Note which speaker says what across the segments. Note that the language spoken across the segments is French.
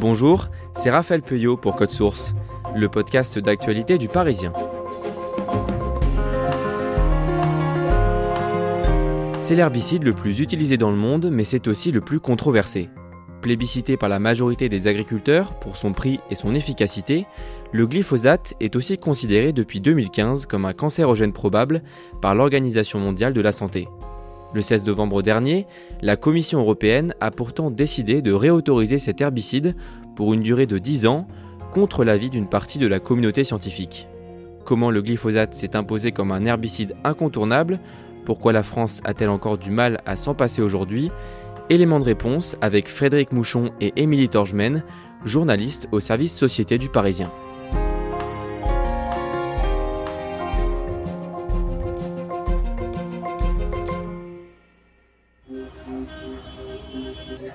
Speaker 1: Bonjour, c'est Raphaël Peuillot pour Code Source, le podcast d'actualité du Parisien. C'est l'herbicide le plus utilisé dans le monde, mais c'est aussi le plus controversé. Plébiscité par la majorité des agriculteurs pour son prix et son efficacité, le glyphosate est aussi considéré depuis 2015 comme un cancérogène probable par l'Organisation mondiale de la santé. Le 16 novembre dernier, la Commission européenne a pourtant décidé de réautoriser cet herbicide pour une durée de 10 ans contre l'avis d'une partie de la communauté scientifique. Comment le glyphosate s'est imposé comme un herbicide incontournable? Pourquoi la France a-t-elle encore du mal à s'en passer aujourd'hui? Élément de réponse avec Frédéric Mouchon et Émilie Torgemen, journalistes au service Société du Parisien.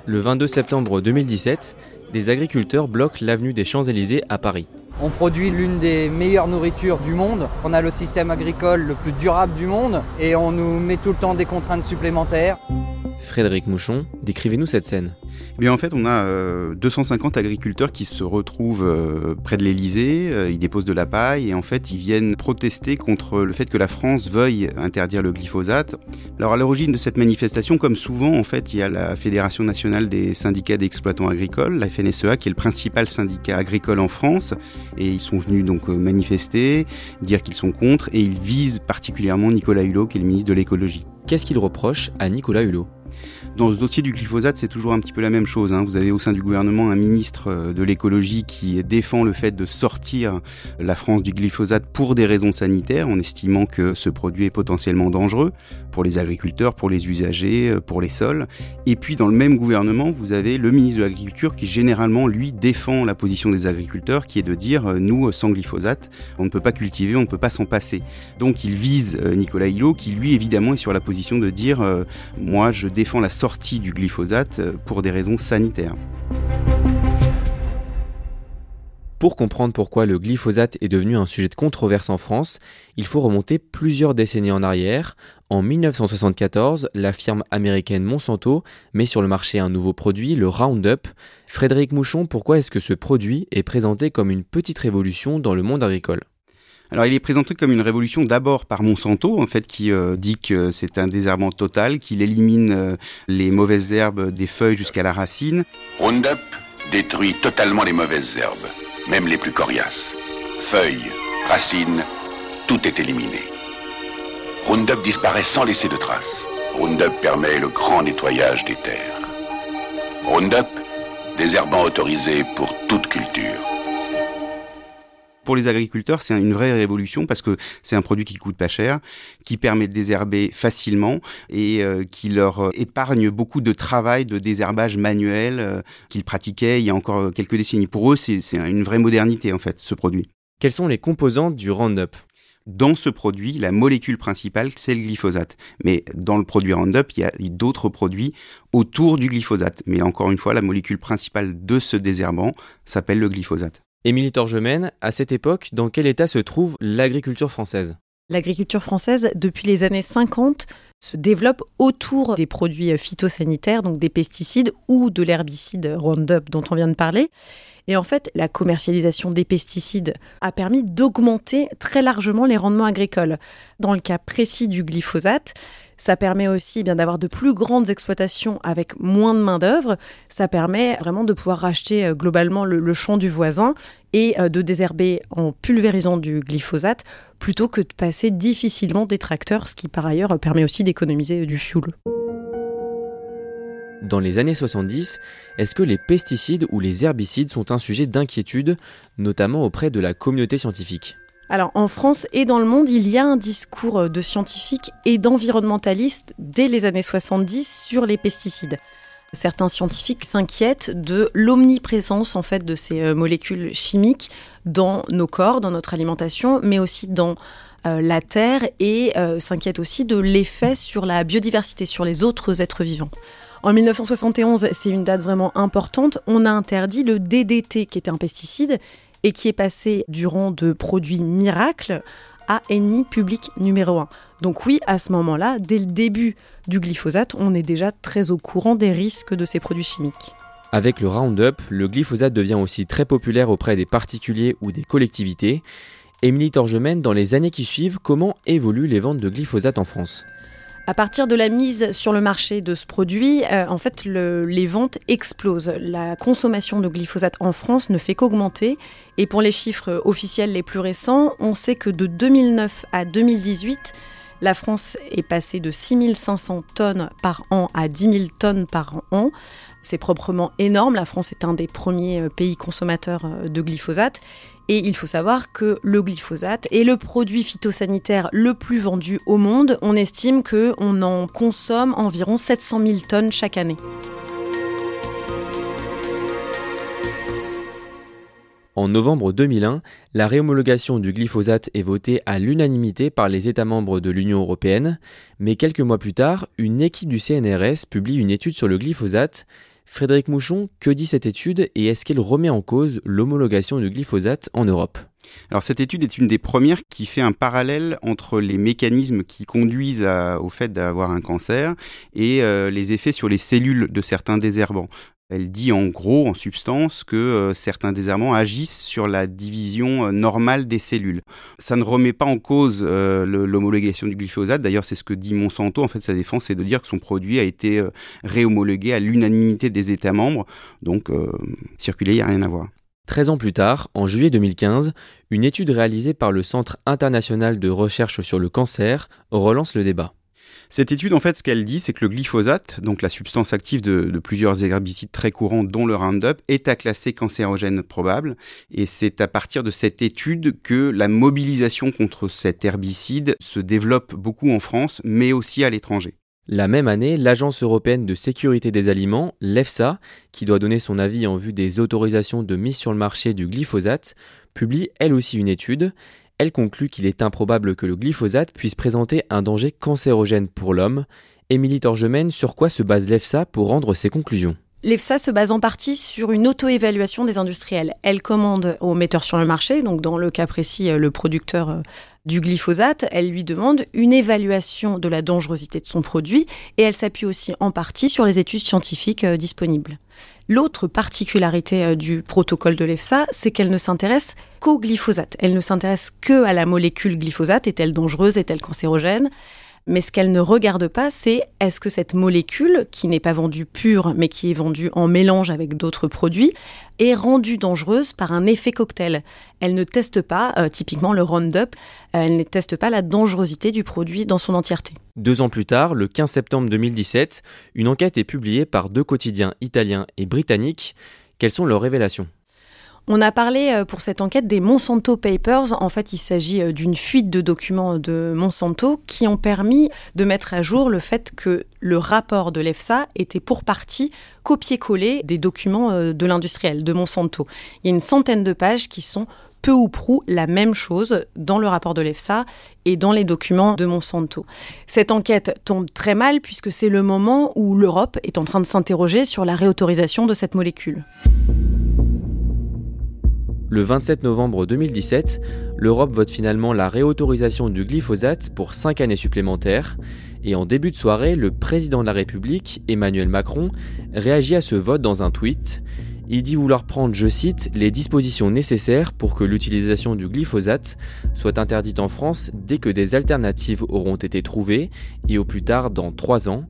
Speaker 1: Le 22 septembre 2017, des agriculteurs bloquent l'avenue des Champs-Élysées à Paris.
Speaker 2: On produit l'une des meilleures nourritures du monde. On a le système agricole le plus durable du monde et on nous met tout le temps des contraintes supplémentaires.
Speaker 1: Frédéric Mouchon, décrivez-nous cette scène.
Speaker 3: Eh bien, en fait, on a 250 euh, agriculteurs qui se retrouvent euh, près de l'Elysée. Euh, ils déposent de la paille et en fait, ils viennent protester contre le fait que la France veuille interdire le glyphosate. Alors, à l'origine de cette manifestation, comme souvent, en fait, il y a la Fédération nationale des syndicats d'exploitants agricoles, la FNSEA, qui est le principal syndicat agricole en France. Et ils sont venus donc manifester, dire qu'ils sont contre et ils visent particulièrement Nicolas Hulot, qui est le ministre de l'écologie.
Speaker 1: Qu'est-ce qu'ils reprochent à Nicolas Hulot?
Speaker 3: Dans ce dossier du glyphosate, c'est toujours un petit peu la même chose. Hein. Vous avez au sein du gouvernement un ministre euh, de l'écologie qui défend le fait de sortir la France du glyphosate pour des raisons sanitaires, en estimant que ce produit est potentiellement dangereux pour les agriculteurs, pour les usagers, euh, pour les sols. Et puis dans le même gouvernement, vous avez le ministre de l'Agriculture qui généralement, lui, défend la position des agriculteurs, qui est de dire, euh, nous, sans glyphosate, on ne peut pas cultiver, on ne peut pas s'en passer. Donc il vise Nicolas Hulot, qui lui, évidemment, est sur la position de dire, moi, je défends la sortie du glyphosate euh, pour des raisons sanitaires.
Speaker 1: Pour comprendre pourquoi le glyphosate est devenu un sujet de controverse en France, il faut remonter plusieurs décennies en arrière. En 1974, la firme américaine Monsanto met sur le marché un nouveau produit, le Roundup. Frédéric Mouchon, pourquoi est-ce que ce produit est présenté comme une petite révolution dans le monde agricole?
Speaker 3: Alors il est présenté comme une révolution d'abord par Monsanto, en fait, qui euh, dit que c'est un désherbant total, qu'il élimine euh, les mauvaises herbes des feuilles jusqu'à la racine.
Speaker 4: Roundup détruit totalement les mauvaises herbes, même les plus coriaces. Feuilles, racines, tout est éliminé. Roundup disparaît sans laisser de traces. Roundup permet le grand nettoyage des terres. Roundup, désherbant autorisé pour toute culture
Speaker 3: pour les agriculteurs, c'est une vraie révolution parce que c'est un produit qui coûte pas cher, qui permet de désherber facilement et euh, qui leur euh, épargne beaucoup de travail de désherbage manuel euh, qu'ils pratiquaient il y a encore quelques décennies. Pour eux, c'est une vraie modernité en fait, ce produit.
Speaker 1: Quelles sont les composantes du Roundup?
Speaker 3: Dans ce produit, la molécule principale, c'est le glyphosate. Mais dans le produit Roundup, il y a d'autres produits autour du glyphosate. Mais encore une fois, la molécule principale de ce désherbant s'appelle le glyphosate.
Speaker 1: Émilie Torgemène, à cette époque, dans quel état se trouve l'agriculture française?
Speaker 5: L'agriculture française, depuis les années 50, se développe autour des produits phytosanitaires, donc des pesticides ou de l'herbicide Roundup dont on vient de parler. Et en fait, la commercialisation des pesticides a permis d'augmenter très largement les rendements agricoles. Dans le cas précis du glyphosate, Ça permet aussi eh bien d'avoir de plus grandes exploitations avec moins de main-d'œuvre. Ça permet vraiment de pouvoir racheter euh, globalement le, champ du voisin et euh, de désherber en pulvérisant du glyphosate plutôt que de passer difficilement des tracteurs, ce qui par ailleurs permet aussi d'économiser du fioul.
Speaker 1: Dans les années 70, est-ce que les pesticides ou les herbicides sont un sujet d'inquiétude, notamment auprès de la communauté scientifique?
Speaker 5: Alors en France et dans le monde, il y a un discours de scientifiques et d'environnementalistes dès les années 70 sur les pesticides. Certains scientifiques s'inquiètent de l'omniprésence en fait de ces euh, molécules chimiques dans nos corps, dans notre alimentation, mais aussi dans euh, la terre et euh, s'inquiètent aussi de l'effet sur la biodiversité, sur les autres êtres vivants. En 1971, c'est une date vraiment importante, on a interdit le DDT qui était un pesticide et qui est passé du rang de produit miracle à ennemi public numéro un. Donc oui, à ce moment-là, dès le début du glyphosate, on est déjà très au courant des risques de ces produits chimiques.
Speaker 1: Avec le Roundup, le glyphosate devient aussi très populaire auprès des particuliers ou des collectivités. Émilie Torgemène, dans les années qui suivent, comment évoluent les ventes de glyphosate en France?
Speaker 5: À partir de la mise sur le marché de ce produit, euh, en fait, les ventes explosent. La consommation de glyphosate en France ne fait qu'augmenter. Et pour les chiffres officiels les plus récents, on sait que de 2009 à 2018, la France est passée de 6500 tonnes par an à 10 000 tonnes par an. C'est proprement énorme. La France est un des premiers euh, pays consommateurs euh, de glyphosate. Et il faut savoir que le glyphosate est le produit phytosanitaire le plus vendu au monde. On estime qu'on en consomme environ 700 000 tonnes chaque année.
Speaker 1: En novembre 2001, la réhomologation du glyphosate est votée à l'unanimité par les États membres de l'Union européenne, mais quelques mois plus tard, une équipe du CNRS publie une étude sur le glyphosate Frédéric Mouchon, que dit cette étude et est-ce qu'elle remet en cause l'homologation du glyphosate en Europe?
Speaker 3: Alors cette étude est une des premières qui fait un parallèle entre les mécanismes qui conduisent au fait d'avoir un cancer et euh, les effets sur les cellules de certains désherbants. Elle dit en gros, en substance, que euh, certains désherbants agissent sur la division euh, normale des cellules. Ça ne remet pas en cause euh, l'homologation du glyphosate. D'ailleurs, c'est ce que dit Monsanto. En fait, sa défense, c'est de dire que son produit a été réhomologué à l'unanimité des États membres. Donc, circuler, il n'y a rien à voir.
Speaker 1: 13 ans plus tard, en juillet 2015, une étude réalisée par le Centre international de recherche sur le cancer relance le débat.
Speaker 3: Cette étude, en fait, ce qu'elle dit, c'est que le glyphosate, donc la substance active de, plusieurs herbicides très courants, dont le Roundup, est à classer cancérogène probable. Et c'est à partir de cette étude que la mobilisation contre cet herbicide se développe beaucoup en France, mais aussi à l'étranger.
Speaker 1: La même année, l'Agence européenne de sécurité des aliments, l'EFSA, qui doit donner son avis en vue des autorisations de mise sur le marché du glyphosate, publie elle aussi une étude elle conclut qu'il est improbable que le glyphosate puisse présenter un danger cancérogène pour l'homme. Émilie Torgemène, sur quoi se base l'EFSA pour rendre ses conclusions?
Speaker 5: L'EFSA se base en partie sur une auto-évaluation des industriels. Elle commande aux metteurs sur le marché, donc dans le cas précis, euh, le producteur euh, du glyphosate, elle lui demande une évaluation de la dangerosité de son produit et elle s'appuie aussi en partie sur les études scientifiques euh, disponibles. L'autre particularité du protocole de l'EFSA, c'est qu'elle ne s'intéresse qu'au glyphosate. Elle ne s'intéresse que à la molécule glyphosate. Est-elle dangereuse? Est-elle cancérogène? Mais ce qu'elle ne regarde pas, c'est est-ce que cette molécule, qui n'est pas vendue pure, mais qui est vendue en mélange avec d'autres produits, est rendue dangereuse par un effet cocktail? Elle ne teste pas, euh, typiquement le Roundup, elle ne teste pas la dangerosité du produit dans son entièreté.
Speaker 1: Deux ans plus tard, le 15 septembre 2017, une enquête est publiée par deux quotidiens italiens et britanniques. Quelles sont leurs révélations?
Speaker 5: On a parlé euh, pour cette enquête des Monsanto Papers. En fait, il s'agit euh, d'une fuite de documents de Monsanto qui ont permis de mettre à jour le fait que le rapport de l'EFSA était pour partie copié-collé des documents euh, de l'industriel, de Monsanto. Il y a une centaine de pages qui sont peu ou prou la même chose dans le rapport de l'EFSA et dans les documents de Monsanto. Cette enquête tombe très mal puisque c'est le moment où l'Europe est en train de s'interroger sur la réautorisation de cette molécule.
Speaker 1: Le 27 novembre 2017, l'Europe vote finalement la réautorisation du glyphosate pour 5 années supplémentaires. Et en début de soirée, le président de la République, Emmanuel Macron, réagit à ce vote dans un tweet. Il dit vouloir prendre, je cite, les dispositions nécessaires pour que l'utilisation du glyphosate soit interdite en France dès que des alternatives auront été trouvées et au plus tard dans trois ans.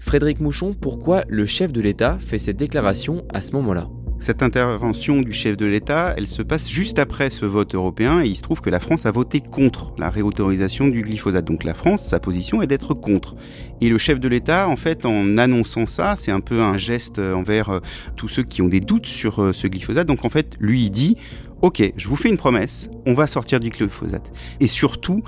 Speaker 1: Frédéric Mouchon, pourquoi le chef de l'État fait cette déclaration à ce moment-là?
Speaker 3: Cette intervention du chef de l'État, elle se passe juste après ce vote européen et il se trouve que la France a voté contre la réautorisation du glyphosate. Donc la France, sa position est d'être contre. Et le chef de l'État, en fait, en annonçant ça, c'est un peu un geste envers euh, tous ceux qui ont des doutes sur euh, ce glyphosate. Donc en fait, lui, il dit, OK, je vous fais une promesse, on va sortir du glyphosate. Et surtout,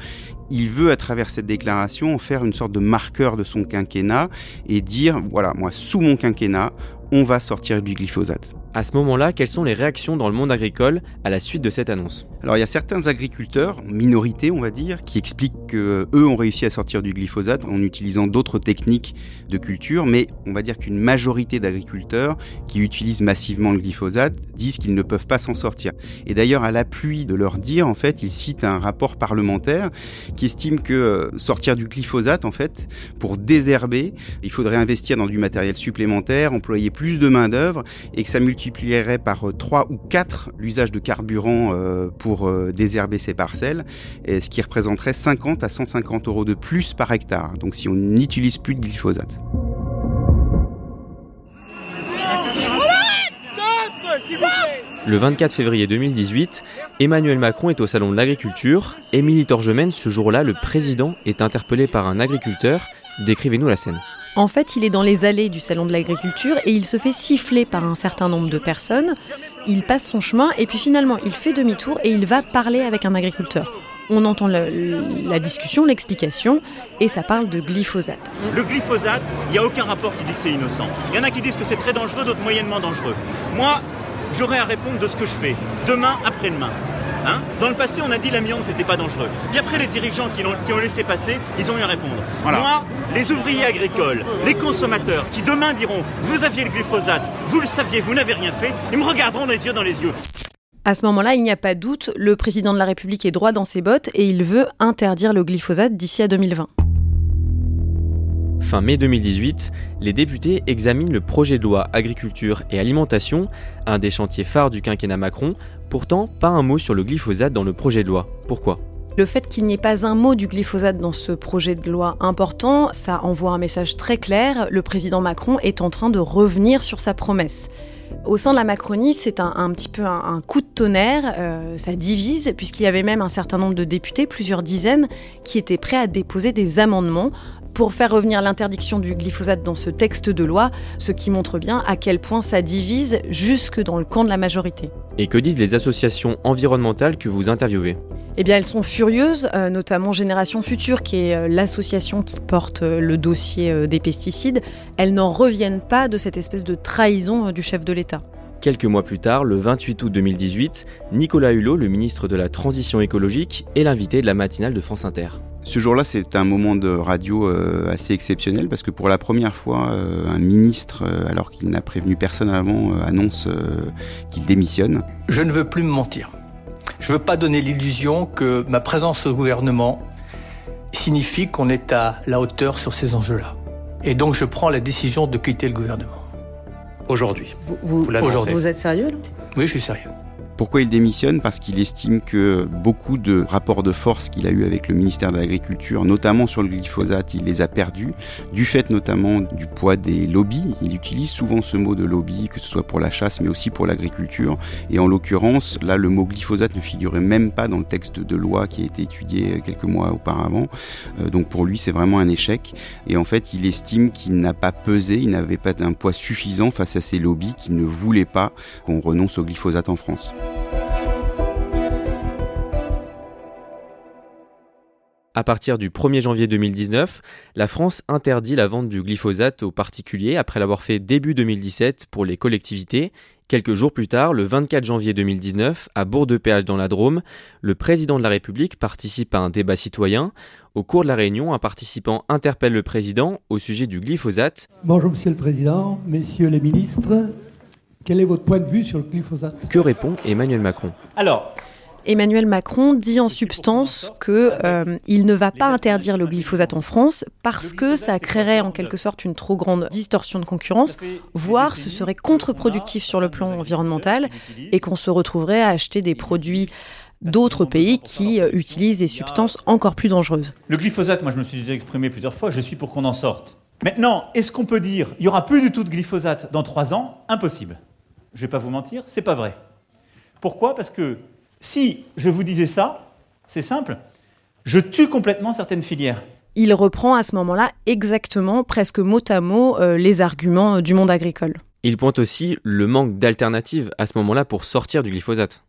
Speaker 3: il veut à travers cette déclaration faire une sorte de marqueur de son quinquennat et dire, voilà, moi, sous mon quinquennat, on va sortir du glyphosate.
Speaker 1: À ce moment-là, quelles sont les réactions dans le monde agricole à la suite de cette annonce?
Speaker 3: Alors il y a certains agriculteurs, minorité on va dire, qui expliquent qu'eux ont réussi à sortir du glyphosate en utilisant d'autres techniques de culture, mais on va dire qu'une majorité d'agriculteurs qui utilisent massivement le glyphosate disent qu'ils ne peuvent pas s'en sortir. Et d'ailleurs, à l'appui de leur dire, en fait, ils citent un rapport parlementaire qui estime que euh, sortir du glyphosate, en fait, pour désherber, il faudrait investir dans du matériel supplémentaire, employer plus de main d'œuvre et que ça multiplie multiplierait par 3 euh, ou 4 l'usage de carburant euh, pour euh, désherber ces parcelles, ce qui représenterait 50 à 150 euros de plus par hectare. Donc si on n'utilise plus de glyphosate.
Speaker 1: Le 24 février 2018, Emmanuel Macron est au Salon de l'Agriculture. Émilie Torgemène, ce jour-là, le président est interpellé par un agriculteur. Décrivez-nous la scène.
Speaker 5: En fait, il est dans les allées du salon de l'agriculture et il se fait siffler par un certain nombre de personnes. Il passe son chemin et puis finalement, il fait demi-tour et il va parler avec un agriculteur. On entend la, discussion, l'explication, et ça parle de glyphosate.
Speaker 6: Le glyphosate, il n'y a aucun rapport qui dit que c'est innocent. Il y en a qui disent que c'est très dangereux, d'autres moyennement dangereux. Moi, j'aurais à répondre de ce que je fais, demain, après-demain. Hein? Dans le passé, on a dit l'amiante, c'était pas dangereux. Et après, les dirigeants qui ont, qui ont, laissé passer, ils ont eu à répondre. Moi, les ouvriers agricoles, les consommateurs qui demain diront Vous aviez le glyphosate, vous le saviez, vous n'avez rien fait, ils me regarderont les yeux dans les yeux.
Speaker 5: À ce moment-là, il n'y a pas de doute, le président de la République est droit dans ses bottes et il veut interdire le glyphosate d'ici à 2020.
Speaker 1: Fin mai 2018, les députés examinent le projet de loi agriculture et alimentation, un des chantiers phares du quinquennat Macron. Pourtant, pas un mot sur le glyphosate dans le projet de loi. Pourquoi?
Speaker 5: Le fait qu'il n'y ait pas un mot du glyphosate dans ce projet de loi important, ça envoie un message très clair. Le président Macron est en train de revenir sur sa promesse. Au sein de la Macronie, c'est un, petit peu un, coup de tonnerre, euh, ça divise, puisqu'il y avait même un certain nombre de députés, plusieurs dizaines, qui étaient prêts à déposer des amendements pour faire revenir l'interdiction du glyphosate dans ce texte de loi, ce qui montre bien à quel point ça divise jusque dans le camp de la majorité.
Speaker 1: Et que disent les associations environnementales que vous interviewez?
Speaker 5: Eh bien, elles sont furieuses, euh, notamment Génération Future, qui est euh, l'association qui porte euh, le dossier des pesticides. Elles n'en reviennent pas de cette espèce de trahison du chef de l'État.
Speaker 1: Quelques mois plus tard, le 28 août 2018, Nicolas Hulot, le ministre de la Transition écologique, est l'invité de la matinale de France Inter.
Speaker 3: Ce jour-là, c'est un moment de radio euh, assez exceptionnel parce que pour la première fois, euh, un ministre, euh, alors qu'il n'a prévenu personne avant, annonce qu'il démissionne.
Speaker 7: Je ne veux plus me mentir. Je ne veux pas donner l'illusion que ma présence au gouvernement signifie qu'on est à la hauteur sur ces enjeux-là. Et donc je prends la décision de quitter le gouvernement. Aujourd'hui.
Speaker 5: Vous, vous êtes sérieux là?
Speaker 7: Oui, je suis sérieux.
Speaker 3: Pourquoi il démissionne? Parce qu'il estime que beaucoup de rapports de force qu'il a eu avec le ministère de l'Agriculture, notamment sur le glyphosate, il les a perdus, du fait notamment du poids des lobbies. Il utilise souvent ce mot de lobby, que ce soit pour la chasse, mais aussi pour l'agriculture. Et en l'occurrence, là, le mot glyphosate ne figurait même pas dans le texte de loi qui a été étudié quelques mois auparavant. Euh, donc pour lui, c'est vraiment un échec. Et en fait, il estime qu'il n'a pas pesé, il n'avait pas un poids suffisant face à ces lobbies qui ne voulaient pas qu'on renonce au glyphosate en France.
Speaker 1: À partir du 1er janvier 2019, la France interdit la vente du glyphosate aux particuliers après l'avoir fait début 2017 pour les collectivités. Quelques jours plus tard, le 24 janvier 2019, à Bourg-de-Péage dans la Drôme, le président de la République participe à un débat citoyen. Au cours de la réunion, un participant interpelle le président au sujet du glyphosate.
Speaker 8: Bonjour Monsieur le Président, Messieurs les ministres, quel est votre point de vue sur le glyphosate?
Speaker 1: Que répond Emmanuel Macron?
Speaker 6: Alors,
Speaker 5: Emmanuel Macron dit en substance qu'il euh, ne va pas interdire le glyphosate en France parce que ça créerait en quelque sorte une trop grande distorsion de concurrence, voire ce serait contre-productif sur le plan environnemental et qu'on se retrouverait à acheter des produits d'autres pays qui euh, utilisent des substances encore plus dangereuses.
Speaker 6: Le glyphosate, moi je me suis déjà exprimé plusieurs fois, je suis pour qu'on en sorte. Maintenant, est-ce qu'on peut dire il y aura plus du tout de glyphosate dans trois ans? Impossible. Je ne vais pas vous mentir, c'est pas vrai. Pourquoi? Parce que si je vous disais ça, c'est simple, je tue complètement certaines filières.
Speaker 5: Il reprend à ce moment-là exactement, presque mot à mot, euh, les arguments euh, du monde agricole.
Speaker 1: Il pointe aussi le manque d'alternatives à ce moment-là pour sortir du glyphosate.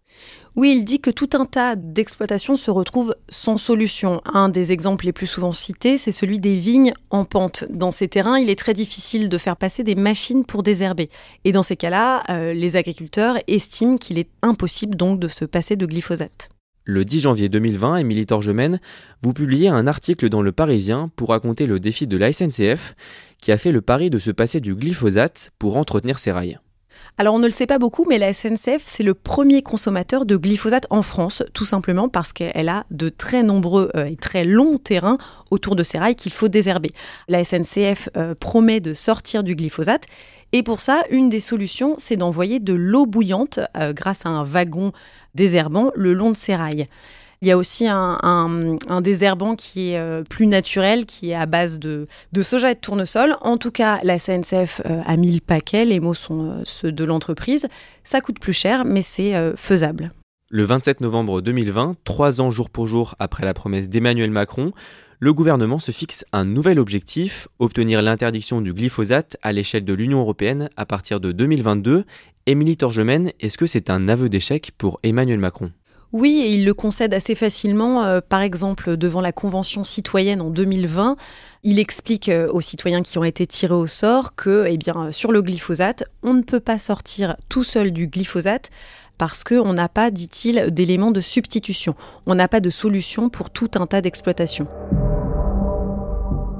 Speaker 5: Oui, il dit que tout un tas d'exploitations se retrouvent sans solution. Un des exemples les plus souvent cités, c'est celui des vignes en pente. Dans ces terrains, il est très difficile de faire passer des machines pour désherber. Et dans ces cas-là, euh, les agriculteurs estiment qu'il est impossible donc de se passer de glyphosate.
Speaker 1: Le 10 janvier 2020, Émilie Torgemène, vous publiez un article dans Le Parisien pour raconter le défi de la SNCF qui a fait le pari de se passer du glyphosate pour entretenir ses rails.
Speaker 5: Alors on ne le sait pas beaucoup, mais la SNCF, c'est le premier consommateur de glyphosate en France, tout simplement parce qu'elle a de très nombreux euh, et très longs terrains autour de ses rails qu'il faut désherber. La SNCF euh, promet de sortir du glyphosate. Et pour ça, une des solutions, c'est d'envoyer de l'eau bouillante euh, grâce à un wagon désherbant le long de ses rails. Il y a aussi un, désherbant qui est euh, plus naturel, qui est à base de, soja et de tournesol. En tout cas, la CNCF euh, a mis le paquet, les mots sont euh, ceux de l'entreprise. Ça coûte plus cher, mais c'est faisable.
Speaker 1: Le 27 novembre 2020, trois ans jour pour jour après la promesse d'Emmanuel Macron, le gouvernement se fixe un nouvel objectif, obtenir l'interdiction du glyphosate à l'échelle de l'Union européenne à partir de 2022. Émilie Torgemène, est-ce que c'est un aveu d'échec pour Emmanuel Macron?
Speaker 5: Oui, et il le concède assez facilement. Euh, par exemple, devant la Convention citoyenne en 2020, il explique euh, aux citoyens qui ont été tirés au sort que, eh bien, sur le glyphosate, on ne peut pas sortir tout seul du glyphosate parce qu'on n'a pas, dit-il, d'éléments de substitution. On n'a pas de solution pour tout un tas d'exploitations.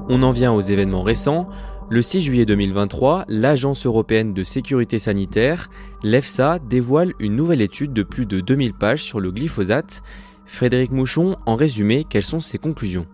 Speaker 1: On en vient aux événements récents. Le 6 juillet 2023, l'Agence européenne de sécurité sanitaire, l'EFSA, dévoile une nouvelle étude de plus de 2000 pages sur le glyphosate. Frédéric Mouchon, en résumé, quelles sont ses conclusions?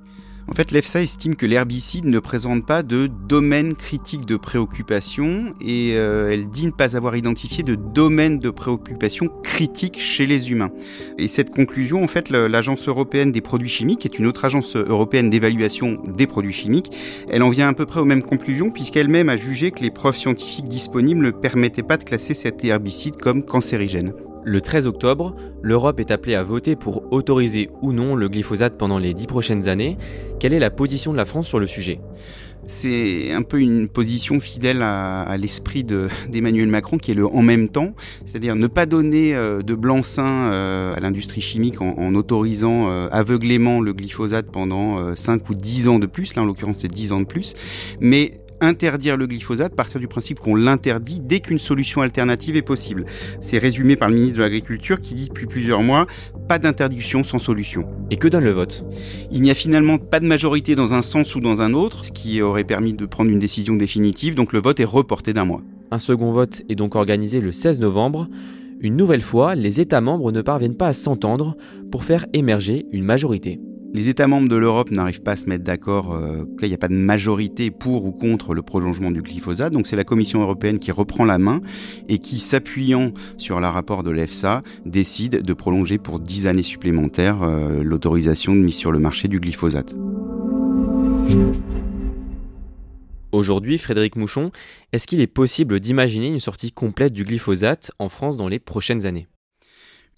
Speaker 3: En fait, l'EFSA estime que l'herbicide ne présente pas de domaine critique de préoccupation et euh, elle dit ne pas avoir identifié de domaine de préoccupation critique chez les humains. Et cette conclusion, en fait, l'Agence européenne des produits chimiques, qui est une autre agence européenne d'évaluation des produits chimiques, elle en vient à peu près aux mêmes conclusions puisqu'elle-même a jugé que les preuves scientifiques disponibles ne permettaient pas de classer cet herbicide comme cancérigène.
Speaker 1: Le 13 octobre, l'Europe est appelée à voter pour autoriser ou non le glyphosate pendant les dix prochaines années. Quelle est la position de la France sur le sujet?
Speaker 3: C'est un peu une position fidèle à, l'esprit d'Emmanuel Macron qui est le en même temps, c'est-à-dire ne pas donner euh, de blanc-seing euh, à l'industrie chimique en, autorisant euh, aveuglément le glyphosate pendant 5 ou 10 ans de plus, là en l'occurrence c'est 10 ans de plus, mais interdire le glyphosate, partir du principe qu'on l'interdit dès qu'une solution alternative est possible. C'est résumé par le ministre de l'Agriculture qui dit depuis plusieurs mois pas d'interdiction sans solution.
Speaker 1: Et que donne le vote?
Speaker 3: Il n'y a finalement pas de majorité dans un sens ou dans un autre, ce qui aurait permis de prendre une décision définitive, donc le vote est reporté d'un mois.
Speaker 1: Un second vote est donc organisé le 16 novembre. Une nouvelle fois, les États membres ne parviennent pas à s'entendre pour faire émerger une majorité.
Speaker 3: Les États membres de l'Europe n'arrivent pas à se mettre d'accord, euh, qu'il n'y a pas de majorité pour ou contre le prolongement du glyphosate. Donc c'est la Commission européenne qui reprend la main et qui, s'appuyant sur le rapport de l'EFSA, décide de prolonger pour 10 années supplémentaires euh, l'autorisation de mise sur le marché du glyphosate.
Speaker 1: Aujourd'hui, Frédéric Mouchon, est-ce qu'il est possible d'imaginer une sortie complète du glyphosate en France dans les prochaines années?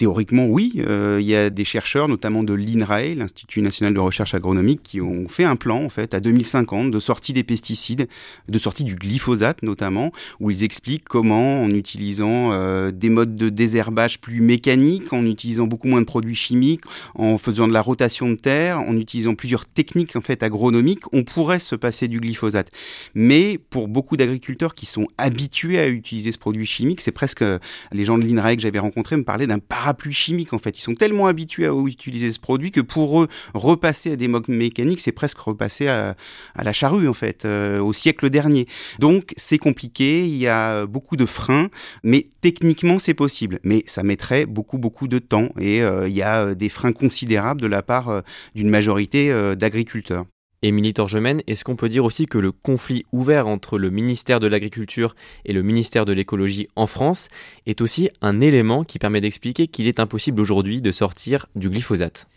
Speaker 3: Théoriquement, oui. Euh, il y a des chercheurs, notamment de l'INRAE, l'Institut national de recherche agronomique, qui ont fait un plan, en fait, à 2050, de sortie des pesticides, de sortie du glyphosate, notamment, où ils expliquent comment, en utilisant euh, des modes de désherbage plus mécaniques, en utilisant beaucoup moins de produits chimiques, en faisant de la rotation de terre, en utilisant plusieurs techniques, en fait, agronomiques, on pourrait se passer du glyphosate. Mais pour beaucoup d'agriculteurs qui sont habitués à utiliser ce produit chimique, c'est presque, les gens de l'INRAE que j'avais rencontrés me parlaient d'un paradoxe parapluie chimique en fait. Ils sont tellement habitués à utiliser ce produit que pour eux, repasser à des modes mécaniques, c'est presque repasser à, la charrue en fait, euh, au siècle dernier. Donc c'est compliqué, il y a beaucoup de freins, mais techniquement c'est possible. Mais ça mettrait beaucoup beaucoup de temps et euh, il y a des freins considérables de la part d'une majorité d'agriculteurs.
Speaker 1: Émilie Torgemène, est-ce qu'on peut dire aussi que le conflit ouvert entre le ministère de l'Agriculture et le ministère de l'Écologie en France est aussi un élément qui permet d'expliquer qu'il est impossible aujourd'hui de sortir du glyphosate?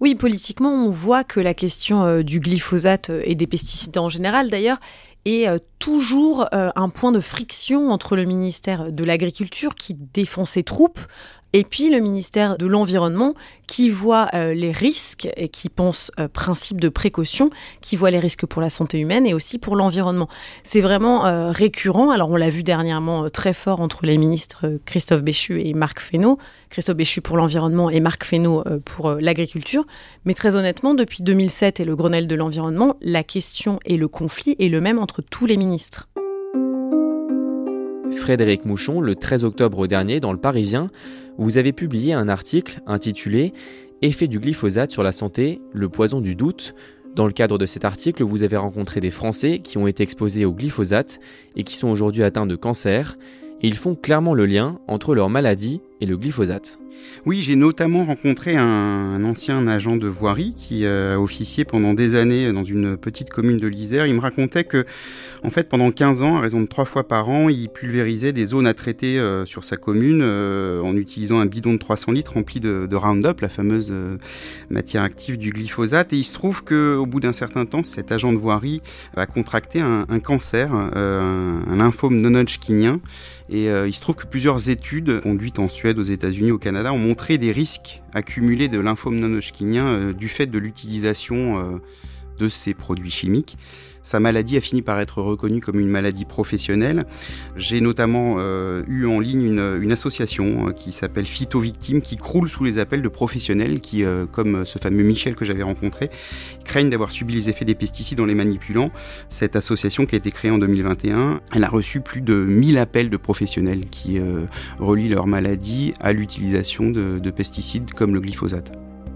Speaker 5: Oui, politiquement, on voit que la question euh, du glyphosate euh, et des pesticides en général, d'ailleurs, est euh, toujours un point de friction entre le ministère de l'Agriculture qui défend ses troupes et puis le ministère de l'Environnement qui voit euh, les risques et qui pense euh, principe de précaution, qui voit les risques pour la santé humaine et aussi pour l'environnement. C'est vraiment euh, récurrent. Alors on l'a vu dernièrement très fort entre les ministres Christophe Béchu et Marc Fesneau. Christophe Béchu pour l'environnement et Marc Fesneau pour l'agriculture. Mais très honnêtement, depuis 2007 et le Grenelle de l'environnement, la question et le conflit est le même entre tous les ministres.
Speaker 1: Frédéric Mouchon, le 13 octobre dernier, dans Le Parisien, vous avez publié un article intitulé Effet du glyphosate sur la santé, le poison du doute. Dans le cadre de cet article, vous avez rencontré des Français qui ont été exposés au glyphosate et qui sont aujourd'hui atteints de cancer. Et ils font clairement le lien entre leur maladie et le glyphosate.
Speaker 3: Oui, j'ai notamment rencontré un, ancien agent de voirie qui a officié pendant des années dans une petite commune de l'Isère. Il me racontait que, en fait, pendant 15 ans, à raison de trois fois par an, il pulvérisait des zones à traiter euh, sur sa commune euh, en utilisant un bidon de 300 litres rempli de, Roundup, la fameuse euh, matière active du glyphosate. Et il se trouve qu'au bout d'un certain temps, cet agent de voirie a contracté un, cancer, un, lymphome non-hodgkinien. Et il se trouve que plusieurs études conduites en Suède, aux États-Unis, au Canada, ont montré des risques accumulés de lymphome euh, du fait de l'utilisation euh, de ces produits chimiques. Sa maladie a fini par être reconnue comme une maladie professionnelle. J'ai notamment euh, eu en ligne une, association euh, qui s'appelle Phyto Victime, qui croule sous les appels de professionnels qui, euh, comme ce fameux Michel que j'avais rencontré, craignent d'avoir subi les effets des pesticides en les manipulant. Cette association qui a été créée en 2021, elle a reçu plus de 1000 appels de professionnels qui relient leur maladie à l'utilisation de pesticides comme le glyphosate.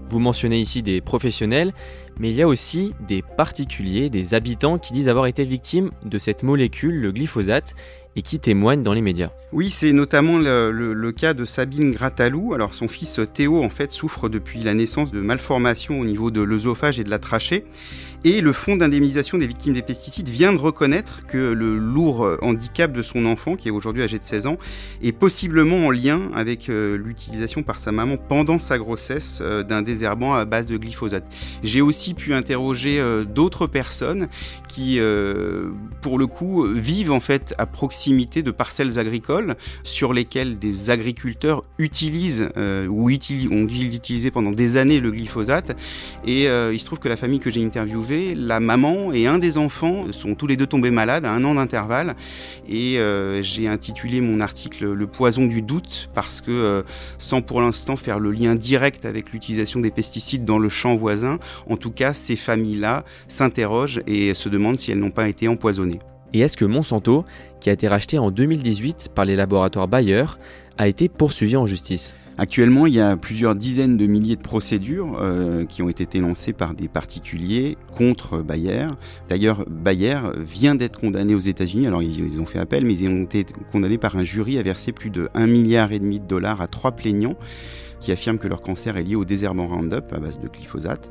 Speaker 1: Vous mentionnez ici des professionnels, mais il y a aussi des particuliers, des habitants qui disent avoir été victimes de cette molécule, le glyphosate, et qui témoignent dans les médias.
Speaker 3: Oui, c'est notamment le, cas de Sabine Gratalou. Alors son fils Théo en fait souffre depuis la naissance de malformations au niveau de l'œsophage et de la trachée. Et le Fonds d'indemnisation des victimes des pesticides vient de reconnaître que le lourd handicap de son enfant, qui est aujourd'hui âgé de 16 ans, est possiblement en lien avec euh, l'utilisation par sa maman pendant sa grossesse euh, d'un désherbant à base de glyphosate. J'ai aussi pu interroger euh, d'autres personnes qui, pour le coup, vivent en fait à proximité de parcelles agricoles sur lesquelles des agriculteurs utilisent ou ont dû utiliser pendant des années le glyphosate. Et il se trouve que la famille que j'ai interviewée la maman et un des enfants sont tous les deux tombés malades à un an d'intervalle. Et euh, j'ai intitulé mon article Le poison du doute parce que, euh, sans pour l'instant faire le lien direct avec l'utilisation des pesticides dans le champ voisin, en tout cas, ces familles-là s'interrogent et se demandent si elles n'ont pas été empoisonnées.
Speaker 1: Et est-ce que Monsanto, qui a été racheté en 2018 par les laboratoires Bayer, a été poursuivi en justice?
Speaker 3: Actuellement, il y a plusieurs dizaines de milliers de procédures euh, qui ont été lancées par des particuliers contre Bayer. D'ailleurs, Bayer vient d'être condamné aux États-Unis. Alors, ils, ont fait appel, mais ils ont été condamnés par un jury à verser plus de 1 milliard et demi de dollars à trois plaignants qui affirment que leur cancer est lié au désherbant Roundup à base de glyphosate.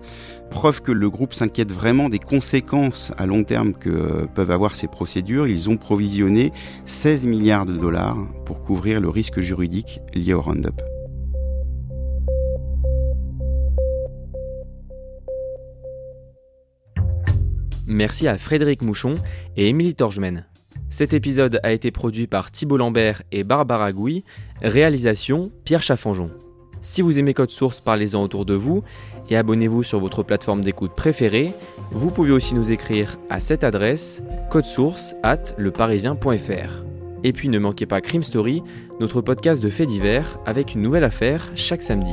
Speaker 3: Preuve que le groupe s'inquiète vraiment des conséquences à long terme que peuvent avoir ces procédures. Ils ont provisionné 16 milliards de dollars pour couvrir le risque juridique lié au Roundup.
Speaker 1: Merci à Frédéric Mouchon et Émilie Torgemène. Cet épisode a été produit par Thibault Lambert et Barbara Gouy, réalisation Pierre Chaffanjon. Si vous aimez Code Source, parlez-en autour de vous et abonnez-vous sur votre plateforme d'écoute préférée. Vous pouvez aussi nous écrire à cette adresse codesource at leparisien.fr. Et puis ne manquez pas Crime Story, notre podcast de faits divers avec une nouvelle affaire chaque samedi.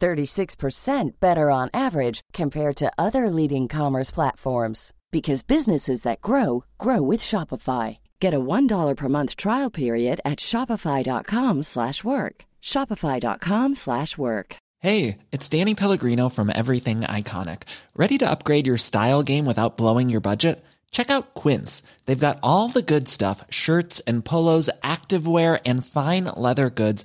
Speaker 9: 36% better on average compared to other leading commerce platforms because businesses that grow grow with Shopify. Get a $1 per month trial period at shopify.com/work. shopify.com/work.
Speaker 10: Hey, it's Danny Pellegrino from Everything Iconic. Ready to upgrade your style game without blowing your budget? Check out Quince. They've got all the good stuff, shirts and polos, activewear and fine leather goods,